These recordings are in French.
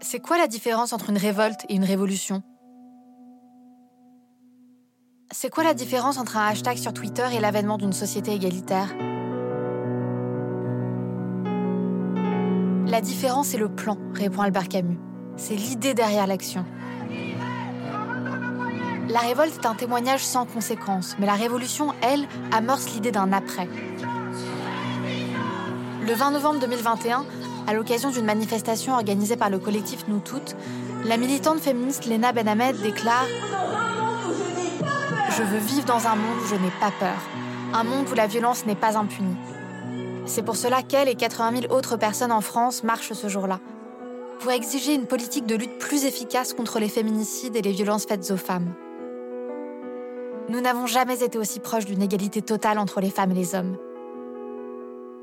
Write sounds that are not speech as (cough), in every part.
C'est quoi la différence entre une révolte et une révolution? C'est quoi la différence entre un hashtag sur Twitter et l'avènement d'une société égalitaire? La différence est le plan, répond Albert Camus. C'est l'idée derrière l'action. La révolte est un témoignage sans conséquence, mais la révolution, elle, amorce l'idée d'un après. Le 20 novembre 2021, à l'occasion d'une manifestation organisée par le collectif Nous Toutes, la militante féministe Lena Benhamed déclare Je veux vivre dans un monde où je n'ai pas peur, un monde où la violence n'est pas impunie. C'est pour cela qu'elle et 80 000 autres personnes en France marchent ce jour-là, pour exiger une politique de lutte plus efficace contre les féminicides et les violences faites aux femmes. Nous n'avons jamais été aussi proches d'une égalité totale entre les femmes et les hommes.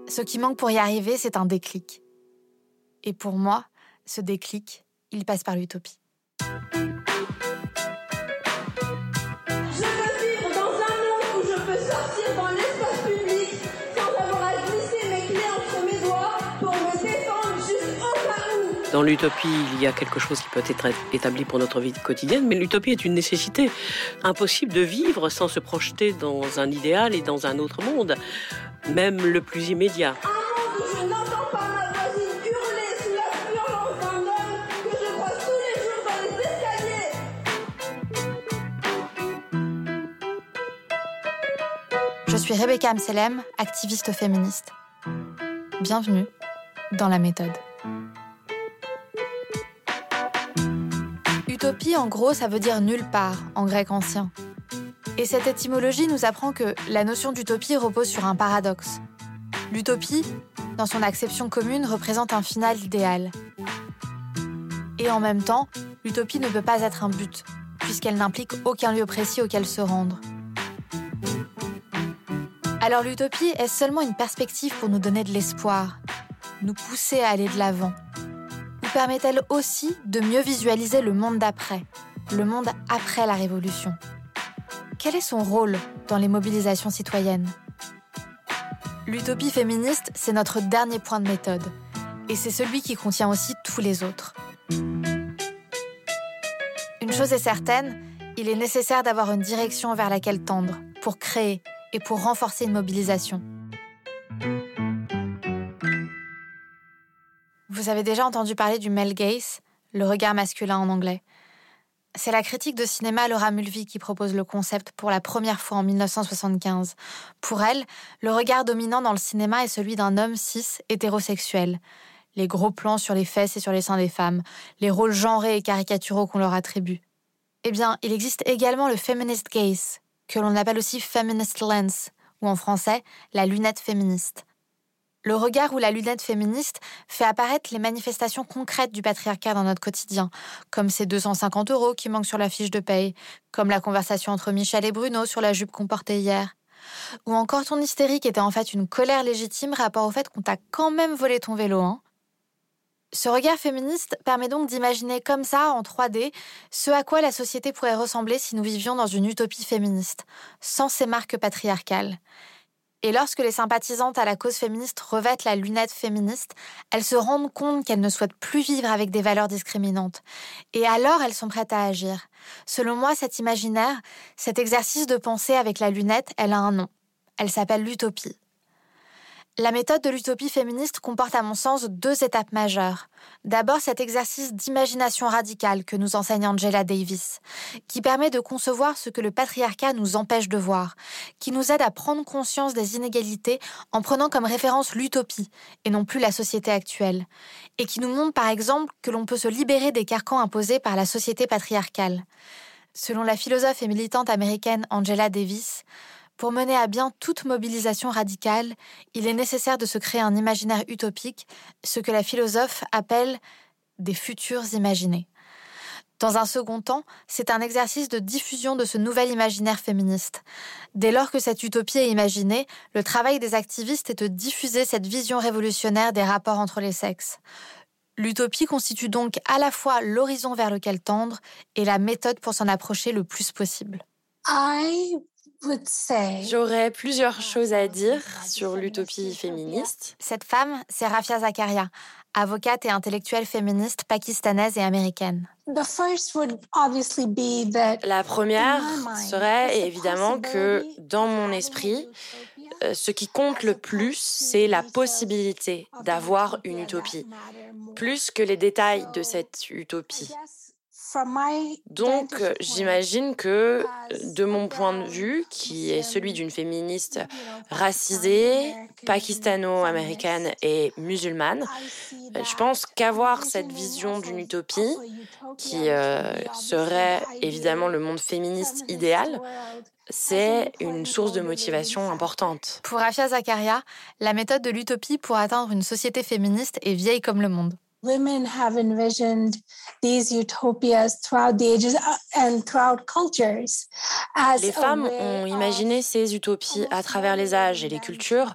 Ce qui manque pour y arriver, c'est un déclic. Et pour moi, ce déclic, il passe par l'utopie. Dans l'utopie, il y a quelque chose qui peut être établi pour notre vie quotidienne, mais l'utopie est une nécessité. Impossible de vivre sans se projeter dans un idéal et dans un autre monde, même le plus immédiat. Rebecca Amselem, activiste féministe. Bienvenue dans la méthode. Utopie, en gros, ça veut dire nulle part en grec ancien. Et cette étymologie nous apprend que la notion d'utopie repose sur un paradoxe. L'utopie, dans son acception commune, représente un final idéal. Et en même temps, l'utopie ne peut pas être un but, puisqu'elle n'implique aucun lieu précis auquel se rendre. Alors l'utopie est seulement une perspective pour nous donner de l'espoir, nous pousser à aller de l'avant. Permet-elle aussi de mieux visualiser le monde d'après, le monde après la Révolution? Quel est son rôle dans les mobilisations citoyennes? L'utopie féministe, c'est notre dernier point de méthode, et c'est celui qui contient aussi tous les autres. Une chose est certaine, il est nécessaire d'avoir une direction vers laquelle tendre, pour créer et pour renforcer une mobilisation. Vous avez déjà entendu parler du male gaze, le regard masculin en anglais. C'est la critique de cinéma Laura Mulvey qui propose le concept pour la première fois en 1975. Pour elle, le regard dominant dans le cinéma est celui d'un homme cis hétérosexuel. Les gros plans sur les fesses et sur les seins des femmes, les rôles genrés et caricaturaux qu'on leur attribue. Eh bien, il existe également le feminist gaze, que l'on appelle aussi feminist lens, ou en français, la lunette féministe. Le regard ou la lunette féministe fait apparaître les manifestations concrètes du patriarcat dans notre quotidien, comme ces 250 euros qui manquent sur la fiche de paye, comme la conversation entre Michel et Bruno sur la jupe qu'on portait hier. Ou encore ton hystérique était en fait une colère légitime rapport au fait qu'on t'a quand même volé ton vélo. Hein ce regard féministe permet donc d'imaginer comme ça, en 3D, ce à quoi la société pourrait ressembler si nous vivions dans une utopie féministe, sans ces marques patriarcales. Et lorsque les sympathisantes à la cause féministe revêtent la lunette féministe, elles se rendent compte qu'elles ne souhaitent plus vivre avec des valeurs discriminantes. Et alors elles sont prêtes à agir. Selon moi, cet imaginaire, cet exercice de pensée avec la lunette, elle a un nom. Elle s'appelle l'utopie. La méthode de l'utopie féministe comporte à mon sens deux étapes majeures. D'abord cet exercice d'imagination radicale que nous enseigne Angela Davis, qui permet de concevoir ce que le patriarcat nous empêche de voir, qui nous aide à prendre conscience des inégalités en prenant comme référence l'utopie et non plus la société actuelle, et qui nous montre par exemple que l'on peut se libérer des carcans imposés par la société patriarcale. Selon la philosophe et militante américaine Angela Davis, pour mener à bien toute mobilisation radicale, il est nécessaire de se créer un imaginaire utopique, ce que la philosophe appelle des futurs imaginés. Dans un second temps, c'est un exercice de diffusion de ce nouvel imaginaire féministe. Dès lors que cette utopie est imaginée, le travail des activistes est de diffuser cette vision révolutionnaire des rapports entre les sexes. L'utopie constitue donc à la fois l'horizon vers lequel tendre et la méthode pour s'en approcher le plus possible. J'aurais plusieurs choses à dire sur l'utopie féministe. Cette femme, c'est Rafia Zakaria, avocate et intellectuelle féministe pakistanaise et américaine. La première serait évidemment que dans mon esprit, euh, ce qui compte le plus, c'est la possibilité d'avoir une utopie, plus que les détails de cette utopie. Donc, euh, j'imagine que, de mon point de vue, qui est celui d'une féministe racisée, pakistano-américaine et musulmane, euh, je pense qu'avoir cette vision d'une utopie, qui euh, serait évidemment le monde féministe idéal, c'est une source de motivation importante. Pour Afia Zakaria, la méthode de l'utopie pour atteindre une société féministe est vieille comme le monde. Les femmes ont imaginé ces utopies à travers les âges et les cultures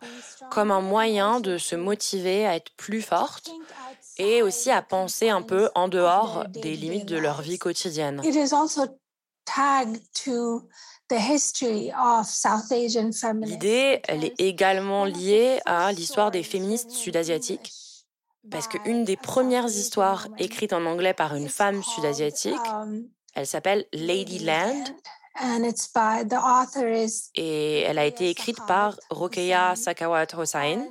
comme un moyen de se motiver à être plus fortes et aussi à penser un peu en dehors des limites de leur vie quotidienne. L'idée, elle est également liée à l'histoire des féministes sud-asiatiques parce qu'une des premières histoires écrites en anglais par une femme sud-asiatique, um, elle s'appelle Lady Land. Et elle a été écrite par Rokeya Sakawat Hossain,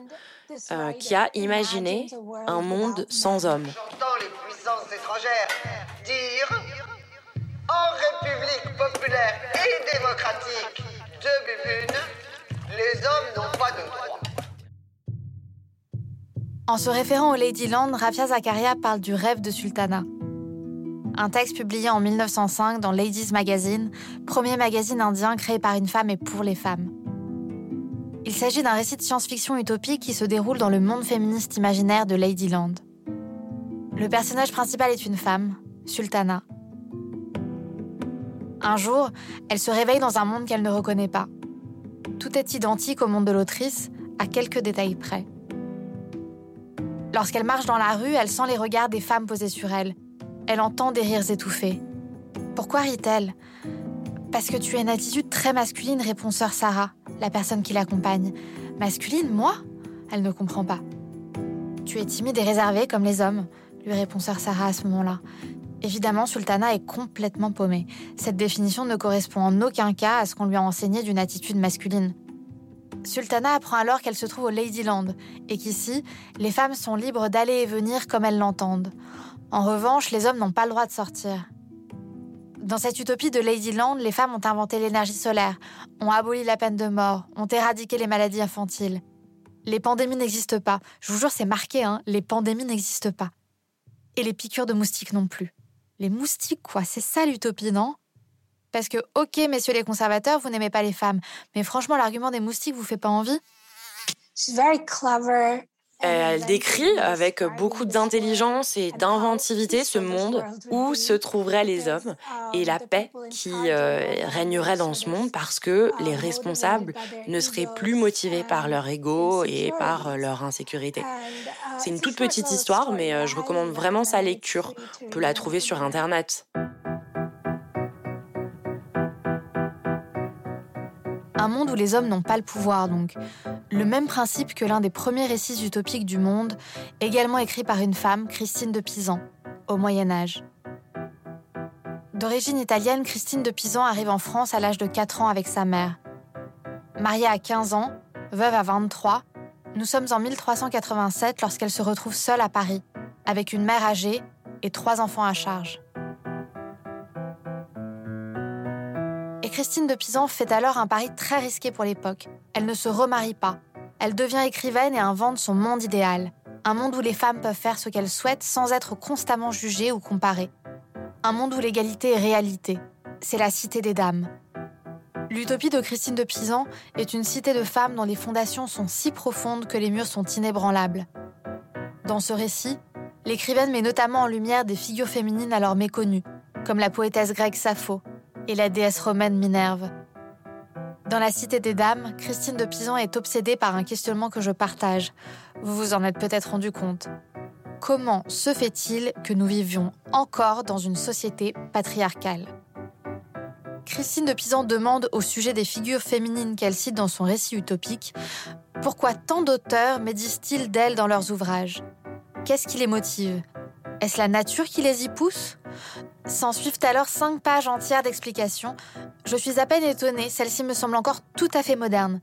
euh, qui a imaginé un monde sans hommes. J'entends les puissances étrangères dire en République populaire et démocratique de Bubune, les hommes n'ont pas de droits. En se référant au Ladyland, Rafia Zakaria parle du rêve de Sultana. Un texte publié en 1905 dans Ladies Magazine, premier magazine indien créé par une femme et pour les femmes. Il s'agit d'un récit de science-fiction utopique qui se déroule dans le monde féministe imaginaire de Ladyland. Le personnage principal est une femme, Sultana. Un jour, elle se réveille dans un monde qu'elle ne reconnaît pas. Tout est identique au monde de l'autrice, à quelques détails près. Lorsqu'elle marche dans la rue, elle sent les regards des femmes posés sur elle. Elle entend des rires étouffés. Pourquoi rit-elle? Parce que tu as une attitude très masculine, répond sœur Sarah, la personne qui l'accompagne. Masculine, moi? Elle ne comprend pas. Tu es timide et réservée comme les hommes, lui répond sœur Sarah à ce moment-là. Évidemment, Sultana est complètement paumée. Cette définition ne correspond en aucun cas à ce qu'on lui a enseigné d'une attitude masculine. Sultana apprend alors qu'elle se trouve au Ladyland et qu'ici, les femmes sont libres d'aller et venir comme elles l'entendent. En revanche, les hommes n'ont pas le droit de sortir. Dans cette utopie de Ladyland, les femmes ont inventé l'énergie solaire, ont aboli la peine de mort, ont éradiqué les maladies infantiles. Les pandémies n'existent pas. Je vous jure, c'est marqué, hein, les pandémies n'existent pas. Et les piqûres de moustiques non plus. Les moustiques, quoi, c'est ça l'utopie, non? Parce que, ok, messieurs les conservateurs, vous n'aimez pas les femmes, mais franchement, l'argument des moustiques vous fait pas envie Elle décrit avec beaucoup d'intelligence et d'inventivité ce monde où se trouveraient les hommes et la paix qui euh, régnerait dans ce monde parce que les responsables ne seraient plus motivés par leur ego et par leur insécurité. C'est une toute petite histoire, mais euh, je recommande vraiment sa lecture. On peut la trouver sur Internet. Un monde où les hommes n'ont pas le pouvoir, donc. Le même principe que l'un des premiers récits utopiques du monde, également écrit par une femme, Christine de Pisan, au Moyen Âge. D'origine italienne, Christine de Pisan arrive en France à l'âge de 4 ans avec sa mère. Mariée à 15 ans, veuve à 23, nous sommes en 1387 lorsqu'elle se retrouve seule à Paris, avec une mère âgée et trois enfants à charge. Christine de Pisan fait alors un pari très risqué pour l'époque. Elle ne se remarie pas. Elle devient écrivaine et invente son monde idéal. Un monde où les femmes peuvent faire ce qu'elles souhaitent sans être constamment jugées ou comparées. Un monde où l'égalité est réalité. C'est la cité des dames. L'utopie de Christine de Pisan est une cité de femmes dont les fondations sont si profondes que les murs sont inébranlables. Dans ce récit, l'écrivaine met notamment en lumière des figures féminines alors méconnues, comme la poétesse grecque Sappho, et la déesse romaine Minerve. Dans la Cité des Dames, Christine de Pisan est obsédée par un questionnement que je partage. Vous vous en êtes peut-être rendu compte. Comment se fait-il que nous vivions encore dans une société patriarcale? Christine de Pisan demande au sujet des figures féminines qu'elle cite dans son récit utopique pourquoi tant d'auteurs médisent-ils d'elles dans leurs ouvrages? Qu'est-ce qui les motive? Est-ce la nature qui les y pousse? S'en suivent alors cinq pages entières d'explications. Je suis à peine étonnée, celles-ci me semblent encore tout à fait modernes.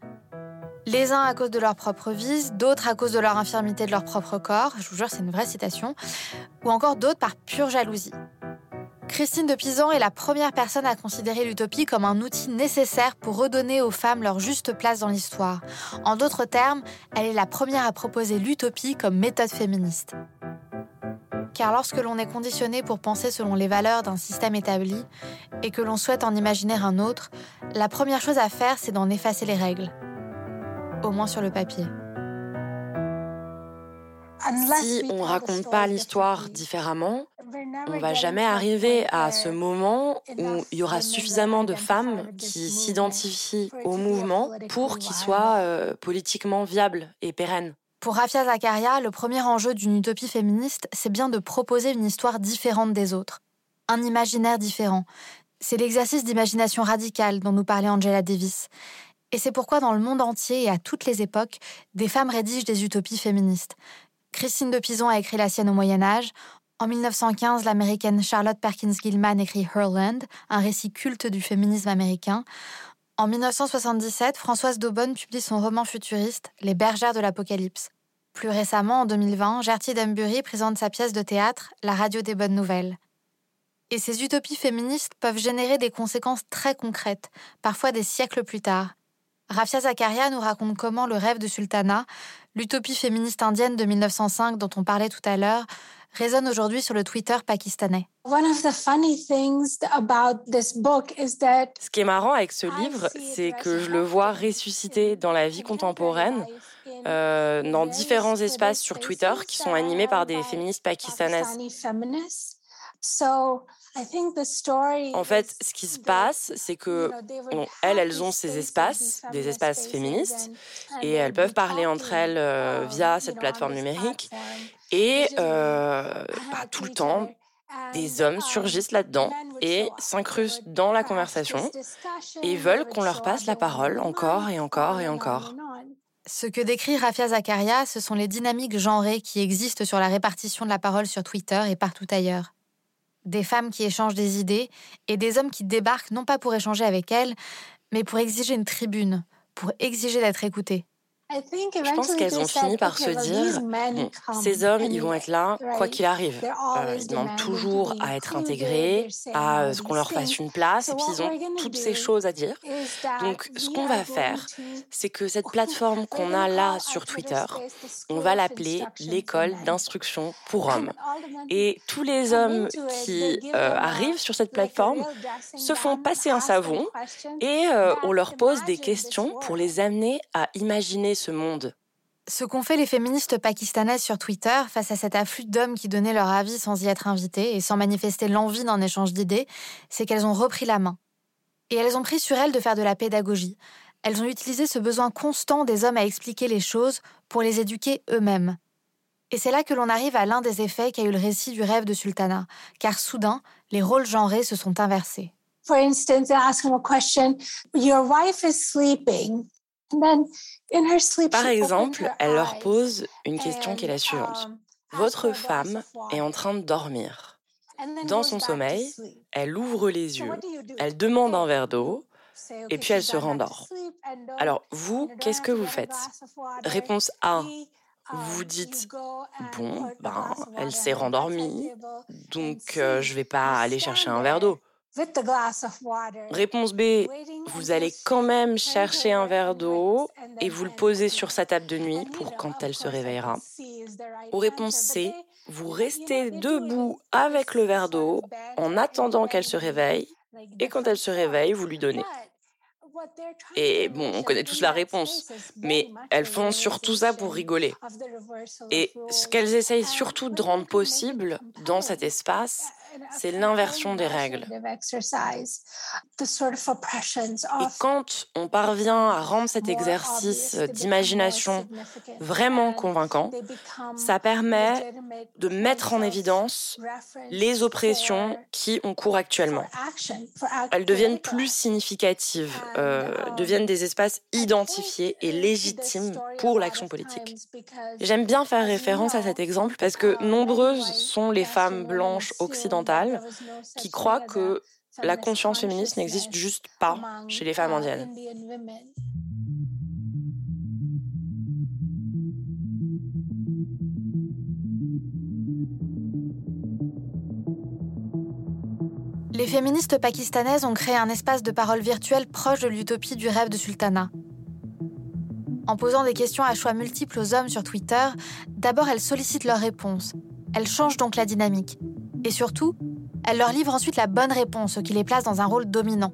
Les uns à cause de leur propre vice, d'autres à cause de leur infirmité de leur propre corps, je vous jure c'est une vraie citation, ou encore d'autres par pure jalousie. Christine de Pisan est la première personne à considérer l'utopie comme un outil nécessaire pour redonner aux femmes leur juste place dans l'histoire. En d'autres termes, elle est la première à proposer l'utopie comme méthode féministe. Car lorsque l'on est conditionné pour penser selon les valeurs d'un système établi et que l'on souhaite en imaginer un autre, la première chose à faire, c'est d'en effacer les règles. Au moins sur le papier. Si on ne raconte pas l'histoire différemment, on va jamais arriver à ce moment où il y aura suffisamment de femmes qui s'identifient au mouvement pour qu'il soit euh, politiquement viable et pérenne. Pour Rafia Zakaria, le premier enjeu d'une utopie féministe, c'est bien de proposer une histoire différente des autres, un imaginaire différent. C'est l'exercice d'imagination radicale dont nous parlait Angela Davis. Et c'est pourquoi dans le monde entier et à toutes les époques, des femmes rédigent des utopies féministes. Christine de Pizan a écrit la sienne au Moyen Âge. En 1915, l'américaine Charlotte Perkins Gilman écrit Herland, un récit culte du féminisme américain. En 1977, Françoise Daubonne publie son roman futuriste Les bergères de l'Apocalypse. Plus récemment, en 2020, Gertie Embury présente sa pièce de théâtre La radio des bonnes nouvelles. Et ces utopies féministes peuvent générer des conséquences très concrètes, parfois des siècles plus tard. Rafia Zakaria nous raconte comment le rêve de sultanat, l'utopie féministe indienne de 1905 dont on parlait tout à l'heure, résonne aujourd'hui sur le Twitter pakistanais. Ce qui est marrant avec ce livre, c'est que je le vois ressusciter dans la vie contemporaine euh, dans différents espaces sur Twitter qui sont animés par des féministes pakistanaises. En fait, ce qui se passe, c'est que elles, elles ont ces espaces, des espaces féministes, et elles peuvent parler entre elles euh, via cette plateforme numérique. Et euh, bah, tout le temps, des hommes surgissent là-dedans et s'incrustent dans la conversation et veulent qu'on leur passe la parole encore et encore et encore. Ce que décrit Rafia Zakaria, ce sont les dynamiques genrées qui existent sur la répartition de la parole sur Twitter et partout ailleurs. Des femmes qui échangent des idées et des hommes qui débarquent non pas pour échanger avec elles, mais pour exiger une tribune, pour exiger d'être écoutés. Je pense qu'elles ont fini par se dire, ces hommes, ils vont être là, quoi qu'il arrive. Euh, ils demandent toujours à être intégrés, à ce qu'on leur fasse une place, et puis ils ont toutes ces choses à dire. Donc, ce qu'on va faire, c'est que cette plateforme (laughs) qu'on a là sur Twitter, on va l'appeler l'école d'instruction pour hommes. Et tous les hommes qui euh, arrivent sur cette plateforme se font passer un savon et euh, on leur pose des questions pour les amener à imaginer ce monde. Ce qu'ont fait les féministes pakistanaises sur Twitter face à cet afflux d'hommes qui donnaient leur avis sans y être invités et sans manifester l'envie d'un échange d'idées, c'est qu'elles ont repris la main. Et elles ont pris sur elles de faire de la pédagogie. Elles ont utilisé ce besoin constant des hommes à expliquer les choses pour les éduquer eux-mêmes. Et c'est là que l'on arrive à l'un des effets qu'a eu le récit du rêve de sultanat, car soudain, les rôles genrés se sont inversés. For instance, a question, Your wife is sleeping. Par exemple, elle leur pose une question qui est la suivante. Um, Votre femme est en train de dormir. Dans son sommeil, elle ouvre les yeux, elle demande un verre d'eau, et puis elle se rendort. Alors, vous, qu'est-ce que vous faites? Réponse A. Um, vous dites, bon, ben, elle s'est rendormie, donc euh, je ne vais pas aller chercher un verre d'eau. Réponse B, vous allez quand même chercher un verre d'eau et vous le posez sur sa table de nuit pour quand elle se réveillera. Ou réponse C, vous restez debout avec le verre d'eau en attendant qu'elle se réveille et quand elle se réveille, vous lui donnez. Et bon, on connaît tous la réponse, mais elles font surtout ça pour rigoler. Et ce qu'elles essayent surtout de rendre possible dans cet espace, c'est l'inversion des règles. Et quand on parvient à rendre cet exercice d'imagination vraiment convaincant, ça permet de mettre en évidence les oppressions qui ont cours actuellement. Elles deviennent plus significatives, euh, deviennent des espaces identifiés et légitimes pour l'action politique. J'aime bien faire référence à cet exemple parce que nombreuses sont les femmes blanches occidentales qui croient que la conscience féministe n'existe juste pas chez les femmes indiennes. Les féministes pakistanaises ont créé un espace de parole virtuel proche de l'utopie du rêve de sultana. En posant des questions à choix multiples aux hommes sur Twitter, d'abord elles sollicitent leurs réponses. Elles changent donc la dynamique. Et surtout, elles leur livrent ensuite la bonne réponse, ce qui les place dans un rôle dominant.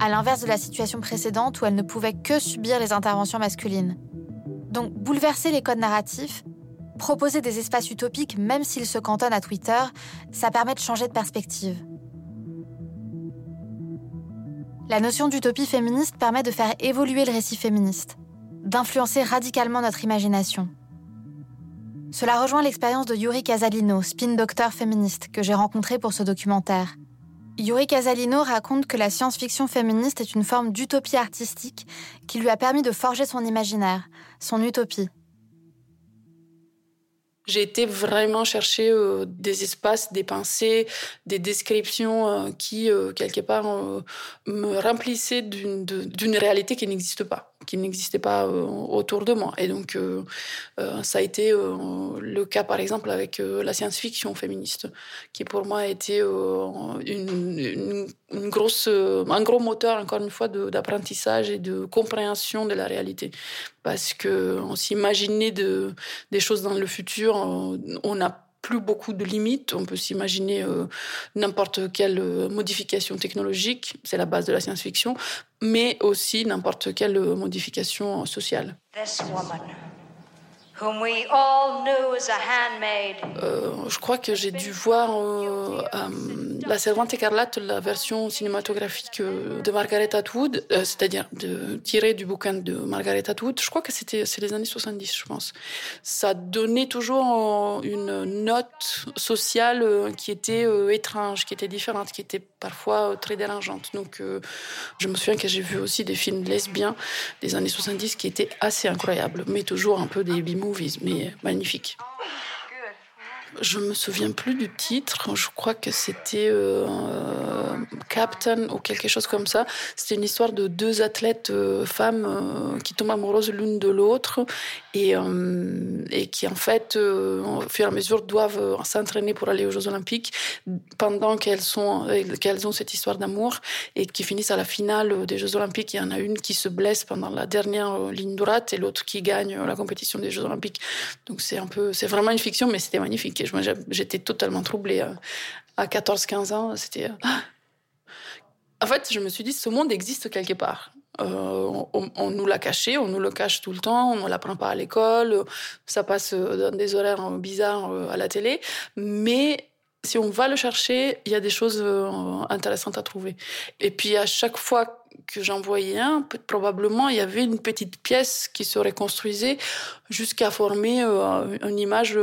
À l'inverse de la situation précédente où elles ne pouvaient que subir les interventions masculines. Donc, bouleverser les codes narratifs, proposer des espaces utopiques, même s'ils se cantonnent à Twitter, ça permet de changer de perspective. La notion d'utopie féministe permet de faire évoluer le récit féministe, d'influencer radicalement notre imagination. Cela rejoint l'expérience de Yuri Casalino, spin doctor féministe, que j'ai rencontré pour ce documentaire. Yuri Casalino raconte que la science-fiction féministe est une forme d'utopie artistique qui lui a permis de forger son imaginaire, son utopie. J'ai été vraiment chercher euh, des espaces, des pensées, des descriptions euh, qui, euh, quelque part, me remplissaient d'une réalité qui n'existe pas qui n'existait pas euh, autour de moi. Et donc, euh, euh, ça a été le cas, par exemple, avec la science-fiction féministe, qui pour moi a été une, grosse, un gros moteur, encore une fois, d'apprentissage et de compréhension de la réalité. Parce qu'on s'imaginait de, des choses dans le futur, on n'a plus beaucoup de limites. On peut s'imaginer euh, n'importe quelle euh, modification technologique, c'est la base de la science-fiction, mais aussi n'importe quelle euh, modification sociale. Je crois que j'ai dû voir la Servante écarlate, la version cinématographique euh, de Margaret Atwood, euh, c'est-à-dire tirée du bouquin de Margaret Atwood, je crois que c'était c'est les années 70, je pense. Ça donnait toujours une note sociale euh, qui était étrange, qui était différente, qui était parfois très dérangeante. Donc, je me souviens que j'ai vu aussi des films lesbiens des années 70 qui étaient assez incroyables, mais toujours un peu des B-movies, mais magnifiques. Je me souviens plus du titre. Je crois que c'était euh, Captain ou quelque chose comme ça. C'était une histoire de deux athlètes euh, femmes euh, qui tombent amoureuses l'une de l'autre et, et qui en fait, au fur et à mesure, doivent s'entraîner pour aller aux Jeux Olympiques pendant qu'elles sont qu'elles ont cette histoire d'amour et qui finissent à la finale des Jeux Olympiques. Il y en a une qui se blesse pendant la dernière ligne droite et l'autre qui gagne la compétition des Jeux Olympiques. Donc c'est un peu, c'est vraiment une fiction, mais c'était magnifique j'étais totalement troublée. Euh, à 14-15 ans, c'était... Euh, en fait, je me suis dit, ce monde existe quelque part. Euh, on, nous l'a caché, on nous le cache tout le temps, on ne l'apprend pas à l'école, ça passe dans des horaires bizarres à la télé, mais si on va le chercher, il y a des choses intéressantes à trouver. Et puis à chaque fois que j'en voyais un, probablement il y avait une petite pièce qui se reconstruisait jusqu'à former une image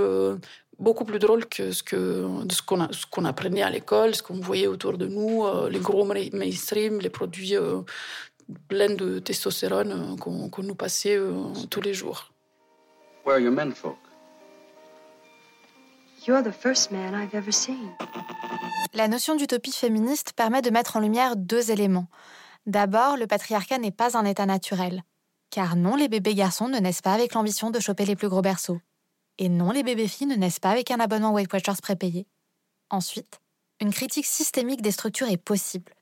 beaucoup plus drôle que ce que ce qu'on ce qu'on apprenait à l'école, ce qu'on voyait autour de nous, euh, les gros mainstream, les produits euh, pleins de testostérone euh, qu'on nous passait tous les jours. Where are your menfolk? You're the first man I've ever seen. La notion d'utopie féministe permet de mettre en lumière deux éléments. D'abord, le patriarcat n'est pas un état naturel. Car non, les bébés garçons ne naissent pas avec l'ambition de choper les plus gros berceaux. Et non, les bébés filles ne naissent pas avec un abonnement Weight Watchers prépayé. Ensuite, une critique systémique des structures est possible.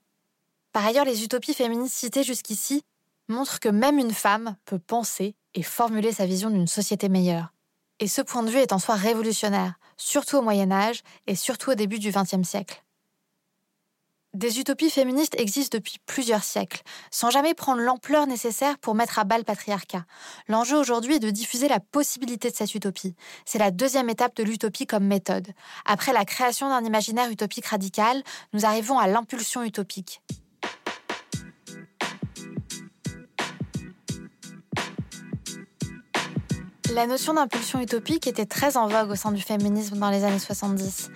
Par ailleurs, les utopies féministes citées jusqu'ici montrent que même une femme peut penser et formuler sa vision d'une société meilleure. Et ce point de vue est en soi révolutionnaire, surtout au Moyen Âge et surtout au début du XXe siècle. Des utopies féministes existent depuis plusieurs siècles, sans jamais prendre l'ampleur nécessaire pour mettre à bas le patriarcat. L'enjeu aujourd'hui est de diffuser la possibilité de cette utopie. C'est la deuxième étape de l'utopie comme méthode. Après la création d'un imaginaire utopique radical, nous arrivons à l'impulsion utopique. La notion d'impulsion utopique était très en vogue au sein du féminisme dans les années 70,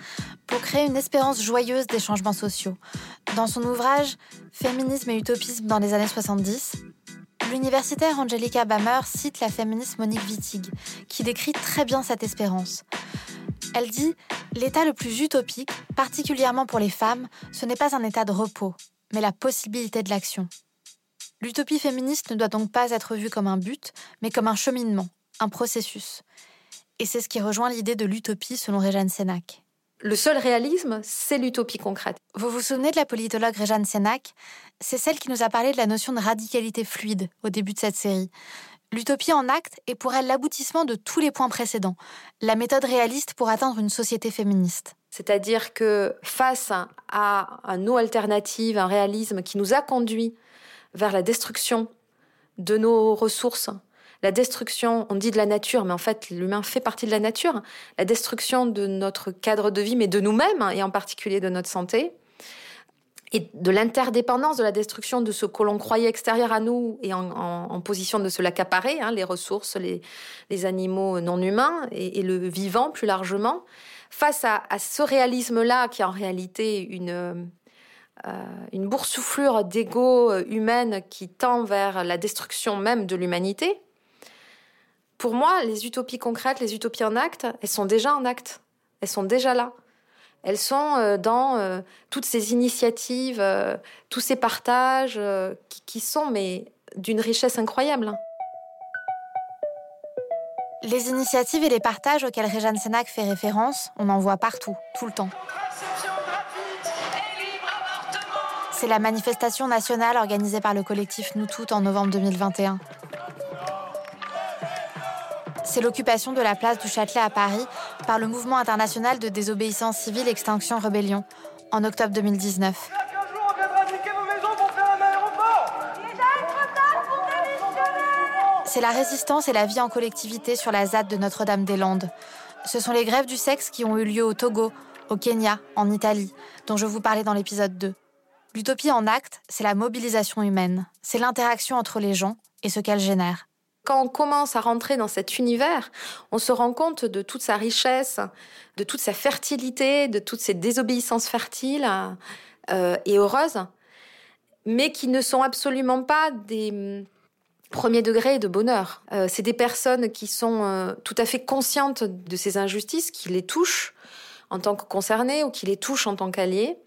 pour créer une espérance joyeuse des changements sociaux. Dans son ouvrage Féminisme et utopisme dans les années 70, l'universitaire Angelica Bammer cite la féministe Monique Wittig, qui décrit très bien cette espérance. Elle dit L'état le plus utopique, particulièrement pour les femmes, ce n'est pas un état de repos, mais la possibilité de l'action. L'utopie féministe ne doit donc pas être vue comme un but, mais comme un cheminement, un processus. Et c'est ce qui rejoint l'idée de l'utopie selon Réjeanne Sénac. Le seul réalisme, c'est l'utopie concrète. Vous vous souvenez de la politologue Réjeanne Sénac? C'est celle qui nous a parlé de la notion de radicalité fluide au début de cette série. L'utopie en acte est pour elle l'aboutissement de tous les points précédents, la méthode réaliste pour atteindre une société féministe. C'est-à-dire que face à un no alternative, un réalisme qui nous a conduits vers la destruction de nos ressources, la destruction, on dit de la nature, mais en fait l'humain fait partie de la nature, la destruction de notre cadre de vie, mais de nous-mêmes, et en particulier de notre santé, et de l'interdépendance, de la destruction de ce que l'on croyait extérieur à nous et en, position de se l'accaparer, hein, les ressources, les, animaux non humains et, le vivant plus largement, face à, ce réalisme-là qui est en réalité une, euh, une boursouflure d'ego humaine qui tend vers la destruction même de l'humanité, pour moi, les utopies concrètes, les utopies en acte, elles sont déjà en acte. Elles sont déjà là. Elles sont euh, dans euh, toutes ces initiatives, euh, tous ces partages qui, sont mais d'une richesse incroyable. Les initiatives et les partages auxquels Réjeanne Sénac fait référence, on en voit partout, tout le temps. C'est la manifestation nationale organisée par le collectif Nous Toutes en novembre 2021 c'est l'occupation de la place du Châtelet à Paris par le mouvement international de désobéissance civile Extinction Rebellion en octobre 2019. C'est la résistance et la vie en collectivité sur la ZAD de Notre-Dame-des-Landes. Ce sont les grèves du sexe qui ont eu lieu au Togo, au Kenya, en Italie, dont je vous parlais dans l'épisode 2. L'utopie en acte, c'est la mobilisation humaine, c'est l'interaction entre les gens et ce qu'elle génère quand on commence à rentrer dans cet univers, on se rend compte de toute sa richesse, de toute sa fertilité, de toutes ses désobéissances fertiles euh, et heureuses, mais qui ne sont absolument pas des mm, premiers degrés de bonheur. Euh, c'est des personnes qui sont euh, tout à fait conscientes de ces injustices, qui les touchent en tant que concernées ou qui les touchent en tant qu'alliés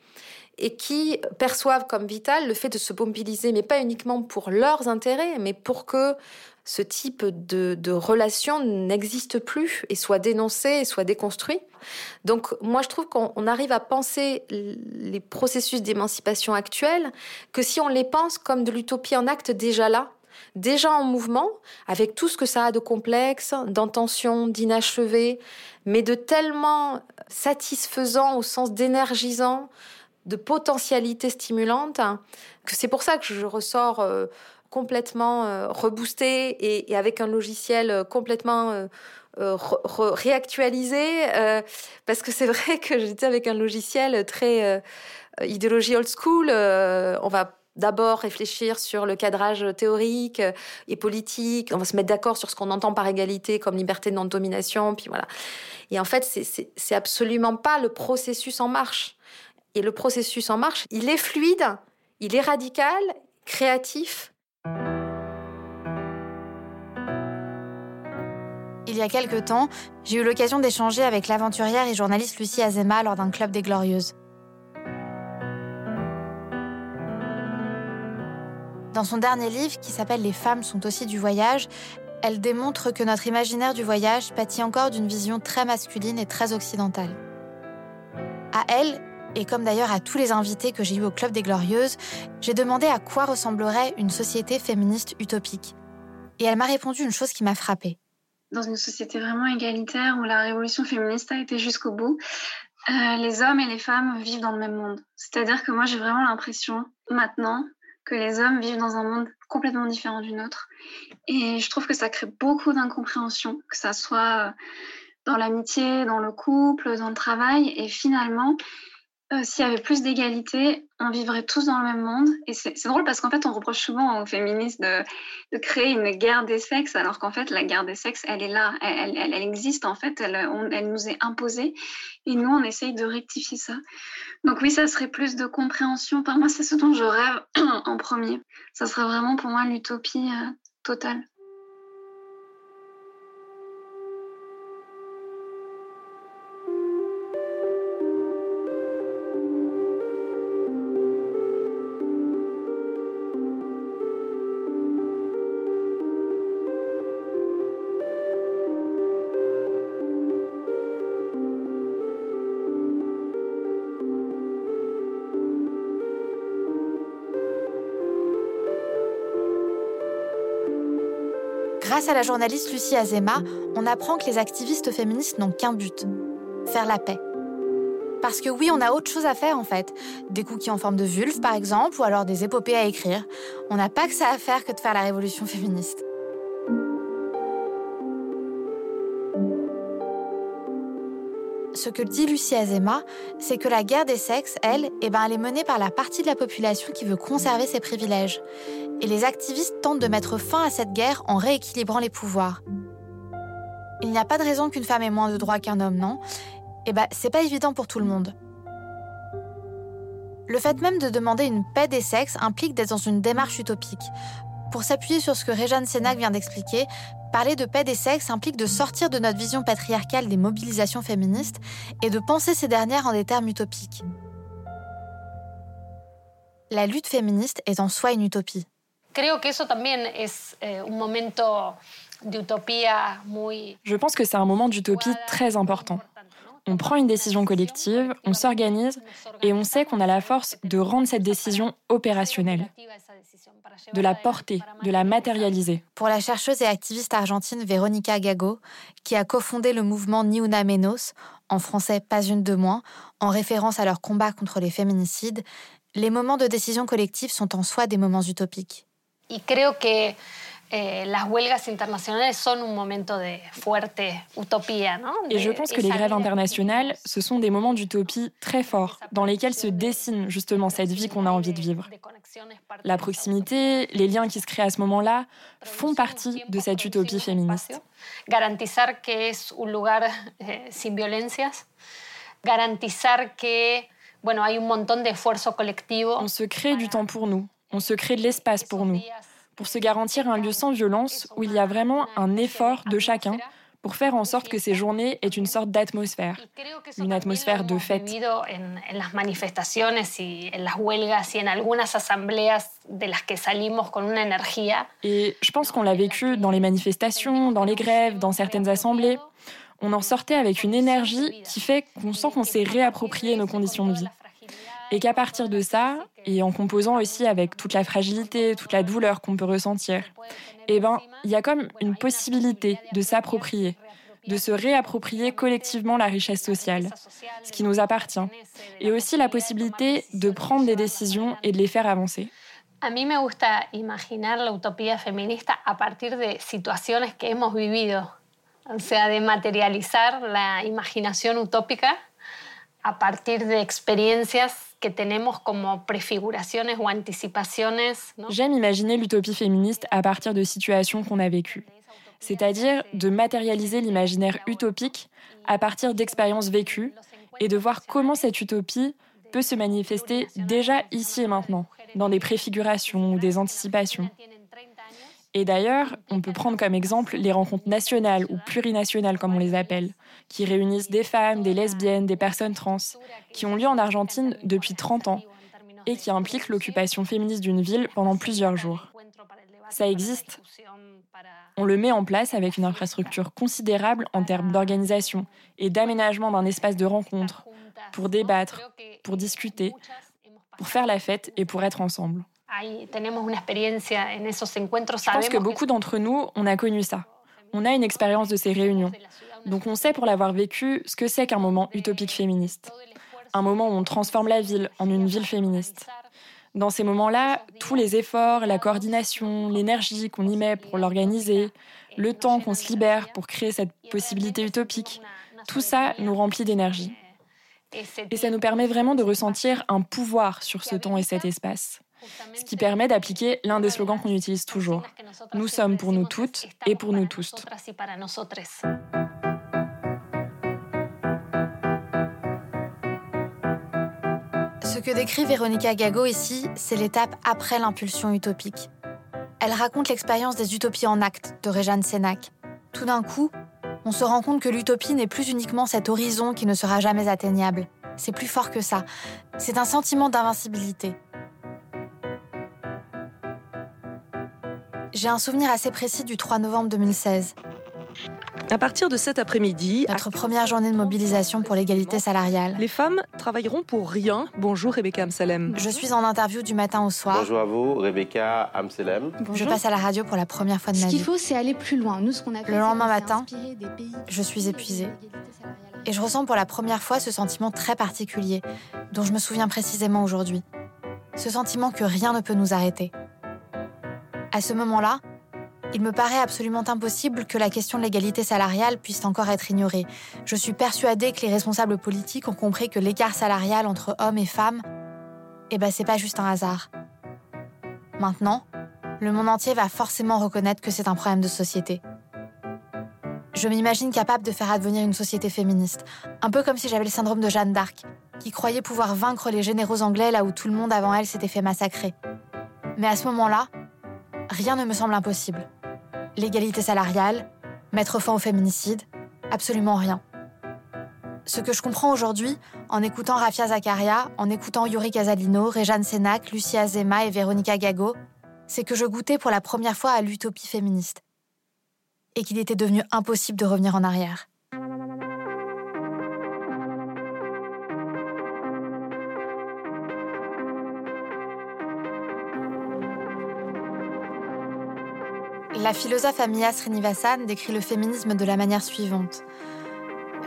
et qui perçoivent comme vital le fait de se mobiliser, mais pas uniquement pour leurs intérêts, mais pour que ce type de, relation n'existe plus et soit dénoncé et soit déconstruit. Donc moi je trouve qu'on arrive à penser les processus d'émancipation actuels que si on les pense comme de l'utopie en acte déjà là, déjà en mouvement, avec tout ce que ça a de complexe, d'intention, d'inachevé, mais de tellement satisfaisant au sens d'énergisant, de potentialité stimulante, que c'est pour ça que je ressors euh, complètement euh, reboosté et, avec un logiciel euh, complètement euh, réactualisé. parce que c'est vrai que j'étais avec un logiciel très idéologie old school. on va d'abord réfléchir sur le cadrage théorique et politique. On va se mettre d'accord sur ce qu'on entend par égalité comme liberté de non-domination. Puis voilà. Et en fait, c'est absolument pas le processus en marche. Et le processus en marche, il est fluide, il est radical, créatif Il y a quelque temps, j'ai eu l'occasion d'échanger avec l'aventurière et journaliste Lucie Azema lors d'un club des Glorieuses. Dans son dernier livre, qui s'appelle Les femmes sont aussi du voyage, elle démontre que notre imaginaire du voyage pâtit encore d'une vision très masculine et très occidentale. À elle, et comme d'ailleurs à tous les invités que j'ai eus au Club des Glorieuses, j'ai demandé à quoi ressemblerait une société féministe utopique. Et elle m'a répondu une chose qui m'a frappée. Dans une société vraiment égalitaire où la révolution féministe a été jusqu'au bout, euh, les hommes et les femmes vivent dans le même monde. C'est-à-dire que moi, j'ai vraiment l'impression maintenant que les hommes vivent dans un monde complètement différent du nôtre. Et je trouve que ça crée beaucoup d'incompréhension, que ça soit euh, dans l'amitié, dans le couple, dans le travail. Et finalement, euh, s'il y avait plus d'égalité, on vivrait tous dans le même monde. Et c'est drôle parce qu'en fait, on reproche souvent aux féministes de, créer une guerre des sexes, alors qu'en fait, la guerre des sexes, elle est là, elle, existe en fait, elle, elle, nous est imposée. Et nous, on essaye de rectifier ça. Donc oui, ça serait plus de compréhension. Par moi, c'est ce dont je rêve (clears throat) en premier. Ça serait vraiment pour moi l'utopie euh, totale. Grâce à la journaliste Lucie Azema, on apprend que les activistes féministes n'ont qu'un but faire la paix. Parce que oui, on a autre chose à faire en fait. Des cookies en forme de vulve par exemple, ou alors des épopées à écrire. On n'a pas que ça à faire que de faire la révolution féministe. Ce que dit Lucie Azema, c'est que la guerre des sexes, elle, eh ben, elle est menée par la partie de la population qui veut conserver ses privilèges et les activistes tentent de mettre fin à cette guerre en rééquilibrant les pouvoirs. Il n'y a pas de raison qu'une femme ait moins de droits qu'un homme, non? Eh ben, c'est pas évident pour tout le monde. Le fait même de demander une paix des sexes implique d'être dans une démarche utopique. Pour s'appuyer sur ce que Réjeanne Sénac vient d'expliquer, parler de paix des sexes implique de sortir de notre vision patriarcale des mobilisations féministes et de penser ces dernières en des termes utopiques. La lutte féministe est en soi une utopie. Je pense que c'est un moment d'utopie très important. On prend une décision collective, on s'organise et on sait qu'on a la force de rendre cette décision opérationnelle, de la porter, de la matérialiser. Pour la chercheuse et activiste argentine Veronica Gago, qui a cofondé le mouvement Ni Una Menos, en français Pas une de moins, en référence à leur combat contre les féminicides, les moments de décision collective sont en soi des moments utopiques. Y creo que eh, las huelgas internationales son un momento de fuerte utopía, ¿no? Et je pense que les grèves internationales, ce sont des moments d'utopie très forts, dans lesquels se dessine justement cette vie qu'on a envie de vivre. La proximité, les liens qui se créent à ce moment-là, font partie de cette utopie féministe. Garantizar que es un lugar eh, sin violencias, garantizar que bueno, hay un montón de esfuerzo colectivo. On se crée du temps pour nous, on se crée de l'espace pour nous, pour se garantir un lieu sans violence où il y a vraiment un effort de chacun pour faire en sorte que ces journées aient une sorte d'atmosphère, une atmosphère de fête. Et je pense qu'on l'a vécu dans les manifestations, dans les grèves, dans certaines assemblées. On en sortait avec une énergie qui fait qu'on sent qu'on s'est réapproprié nos conditions de vie. Et qu'à partir de ça, et en composant aussi avec toute la fragilité, toute la douleur qu'on peut ressentir, eh ben, il y a comme une possibilité de s'approprier, de se réapproprier collectivement la richesse sociale, ce qui nous appartient, et aussi la possibilité de prendre des décisions et de les faire avancer. A mí me gusta imaginar la utopía feminista a partir de situaciones que hemos vivido, o sea, de materializar la imaginación utópica a partir que tenemos como. J'aime imaginer l'utopie féministe à partir de situations qu'on a vécues, c'est-à-dire de matérialiser l'imaginaire utopique à partir d'expériences vécues et de voir comment cette utopie peut se manifester déjà ici et maintenant, dans des préfigurations ou des anticipations. Et d'ailleurs, on peut prendre comme exemple les rencontres nationales ou plurinationales, comme on les appelle, qui réunissent des femmes, des lesbiennes, des personnes trans, qui ont lieu en Argentine depuis 30 ans et qui impliquent l'occupation féministe d'une ville pendant plusieurs jours. Ça existe. On le met en place avec une infrastructure considérable en termes d'organisation et d'aménagement d'un espace de rencontre, pour débattre, pour discuter, pour faire la fête et pour être ensemble. Je pense que beaucoup d'entre nous, on a connu ça. On a une expérience de ces réunions, donc on sait pour l'avoir vécu ce que c'est qu'un moment utopique féministe. Un moment où on transforme la ville en une ville féministe. Dans ces moments-là, tous les efforts, la coordination, l'énergie qu'on y met pour l'organiser, le temps qu'on se libère pour créer cette possibilité utopique, tout ça nous remplit d'énergie. Et ça nous permet vraiment de ressentir un pouvoir sur ce temps et cet espace. Ce qui permet d'appliquer l'un des slogans qu'on utilise toujours. Nous sommes pour nous toutes et pour nous tous. Ce que décrit Véronica Gago ici, c'est l'étape après l'impulsion utopique. Elle raconte l'expérience des utopies en acte de Réjeanne Sénac. Tout d'un coup, on se rend compte que l'utopie n'est plus uniquement cet horizon qui ne sera jamais atteignable. C'est plus fort que ça. C'est un sentiment d'invincibilité. J'ai un souvenir assez précis du 3 novembre 2016. À partir de cet après-midi, notre première journée de mobilisation pour l'égalité salariale. Les femmes travailleront pour rien. Bonjour Rebecca Amsalem. Je suis en interview du matin au soir. Bonjour à vous, Rebecca Amsalem. Je passe à la radio pour la première fois de ma vie. Ce qu'il faut, c'est aller plus loin. Nous, ce qu'on a Le lendemain matin, je suis épuisée. Et je ressens pour la première fois ce sentiment très particulier, dont je me souviens précisément aujourd'hui. Ce sentiment que rien ne peut nous arrêter. À ce moment-là, il me paraît absolument impossible que la question de l'égalité salariale puisse encore être ignorée. Je suis persuadée que les responsables politiques ont compris que l'écart salarial entre hommes et femmes, eh ben c'est pas juste un hasard. Maintenant, le monde entier va forcément reconnaître que c'est un problème de société. Je m'imagine capable de faire advenir une société féministe, un peu comme si j'avais le syndrome de Jeanne d'Arc, qui croyait pouvoir vaincre les généraux anglais là où tout le monde avant elle s'était fait massacrer. Mais à ce moment-là, rien ne me semble impossible l'égalité salariale, mettre fin au féminicide, absolument rien. Ce que je comprends aujourd'hui, en écoutant Rafia Zakaria, en écoutant Yuri Casalino, Réjeanne Sénac, Lucia Zema et Véronica Gago, c'est que je goûtais pour la première fois à l'utopie féministe. Et qu'il était devenu impossible de revenir en arrière. La philosophe Amia Srinivasan décrit le féminisme de la manière suivante.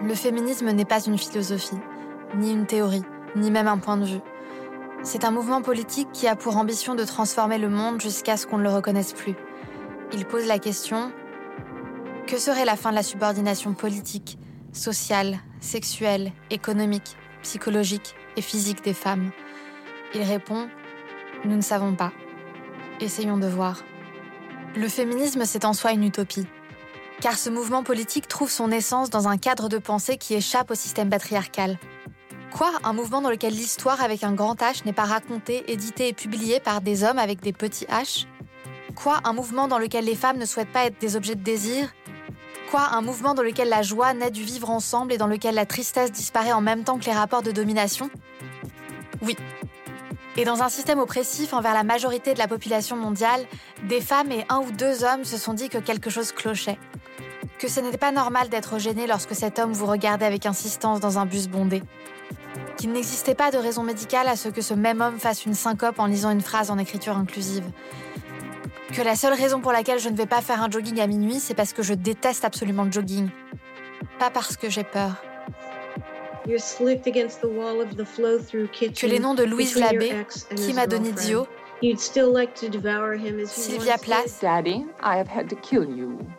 Le féminisme n'est pas une philosophie, ni une théorie, ni même un point de vue. C'est un mouvement politique qui a pour ambition de transformer le monde jusqu'à ce qu'on ne le reconnaisse plus. Il pose la question que serait la fin de la subordination politique, sociale, sexuelle, économique, psychologique et physique des femmes? Il répond Nous ne savons pas. Essayons de voir. Le féminisme, c'est en soi une utopie. Car ce mouvement politique trouve son essence dans un cadre de pensée qui échappe au système patriarcal. Quoi Un mouvement dans lequel l'histoire avec un grand H n'est pas racontée, éditée et publiée par des hommes avec des petits H? Quoi Un mouvement dans lequel les femmes ne souhaitent pas être des objets de désir? Quoi Un mouvement dans lequel la joie naît du vivre ensemble et dans lequel la tristesse disparaît en même temps que les rapports de domination? Oui, et dans un système oppressif envers la majorité de la population mondiale, des femmes et un ou deux hommes se sont dit que quelque chose clochait. Que ce n'était pas normal d'être gêné lorsque cet homme vous regardait avec insistance dans un bus bondé. Qu'il n'existait pas de raison médicale à ce que ce même homme fasse une syncope en lisant une phrase en écriture inclusive. Que la seule raison pour laquelle je ne vais pas faire un jogging à minuit, c'est parce que je déteste absolument le jogging. Pas parce que j'ai peur. Que les noms de Louise Labbé, Kim Adonizio, Sylvia Plath,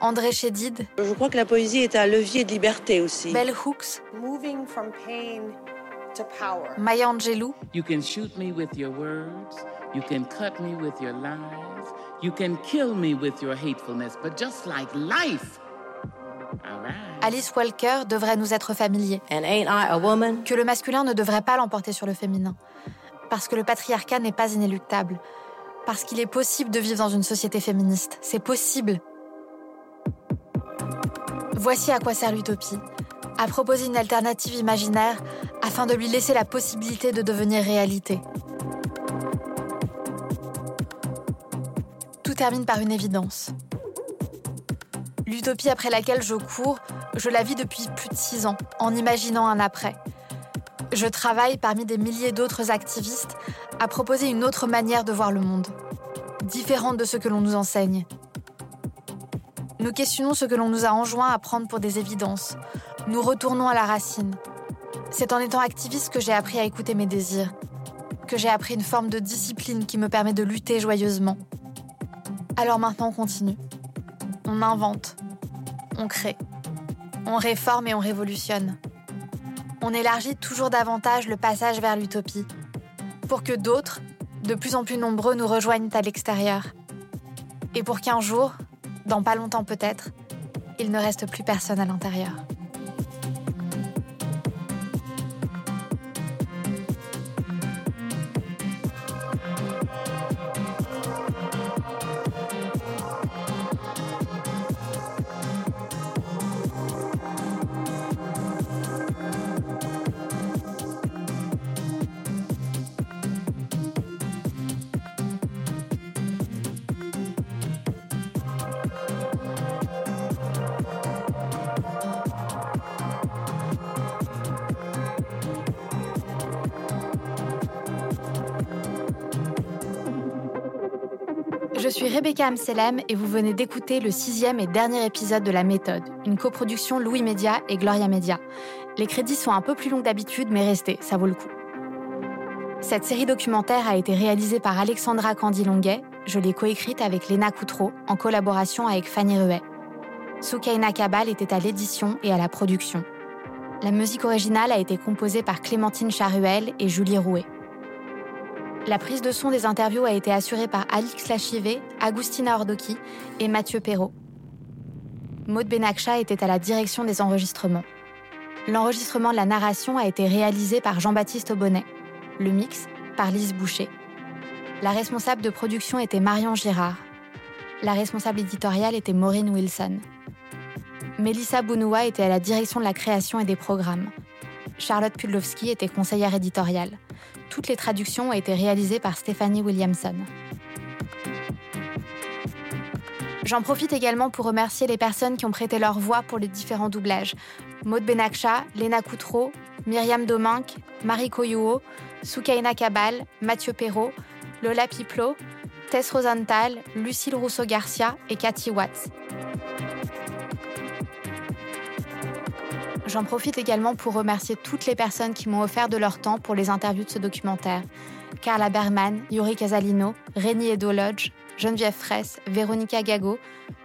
André Chédid, Je crois que la poésie est un levier de liberté aussi. Bell Hooks, Maya Angelou, You can shoot me with your words, you can cut me with your lies, you can kill me with your hatefulness, but just like life, Alice Walker devrait nous être familier. Que le masculin ne devrait pas l'emporter sur le féminin. Parce que le patriarcat n'est pas inéluctable. Parce qu'il est possible de vivre dans une société féministe. C'est possible. Voici à quoi sert l'utopie. À proposer une alternative imaginaire afin de lui laisser la possibilité de devenir réalité. Tout termine par une évidence. L'utopie après laquelle je cours, je la vis depuis plus de six ans, en imaginant un après. Je travaille parmi des milliers d'autres activistes à proposer une autre manière de voir le monde, différente de ce que l'on nous enseigne. Nous questionnons ce que l'on nous a enjoint à prendre pour des évidences. Nous retournons à la racine. C'est en étant activiste que j'ai appris à écouter mes désirs, que j'ai appris une forme de discipline qui me permet de lutter joyeusement. Alors maintenant on continue. On invente, on crée, on réforme et on révolutionne. On élargit toujours davantage le passage vers l'utopie, pour que d'autres, de plus en plus nombreux, nous rejoignent à l'extérieur. Et pour qu'un jour, dans pas longtemps peut-être, il ne reste plus personne à l'intérieur. Je suis Rebecca Amselem et vous venez d'écouter le sixième et dernier épisode de La Méthode, une coproduction Louis Média et Gloria Média. Les crédits sont un peu plus longs d'habitude, mais restez, ça vaut le coup. Cette série documentaire a été réalisée par Alexandra Candy-Longuet. Je l'ai coécrite avec Léna Coutreau en collaboration avec Fanny Ruet. Soukaina Kabal était à l'édition et à la production. La musique originale a été composée par Clémentine Charuel et Julie Rouet. La prise de son des interviews a été assurée par Alix Lachivé, Agustina Ordoki et Mathieu Perrault. Maud Benaksha était à la direction des enregistrements. L'enregistrement de la narration a été réalisé par Jean-Baptiste Aubonnet. Le mix par Lise Boucher. La responsable de production était Marion Girard. La responsable éditoriale était Maureen Wilson. Mélissa Bounoua était à la direction de la création et des programmes. Charlotte Pudlowski était conseillère éditoriale. Toutes les traductions ont été réalisées par Stéphanie Williamson. J'en profite également pour remercier les personnes qui ont prêté leur voix pour les différents doublages. Maud Benaksha, Léna Coutreau, Myriam Dominck, Marie Koyuo, Soukaina Kabal, Mathieu Perrault, Lola Piplot, Tess Rosenthal, Lucille Rousseau-Garcia et Cathy Watts. J'en profite également pour remercier toutes les personnes qui m'ont offert de leur temps pour les interviews de ce documentaire. Carla Berman, Yuri Casalino, Rémi Edo Lodge, Geneviève Fraisse, Véronica Gago,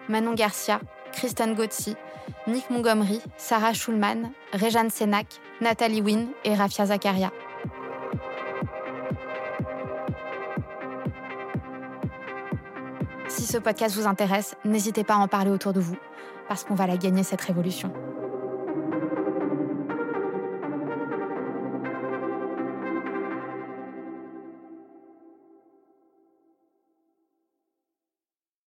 Manon Garcia, Kristen Gotzi, Nick Montgomery, Sarah Schulman, Réjeanne Sénac, Nathalie Wynne et Rafia Zakaria. Si ce podcast vous intéresse, n'hésitez pas à en parler autour de vous, parce qu'on va la gagner cette révolution.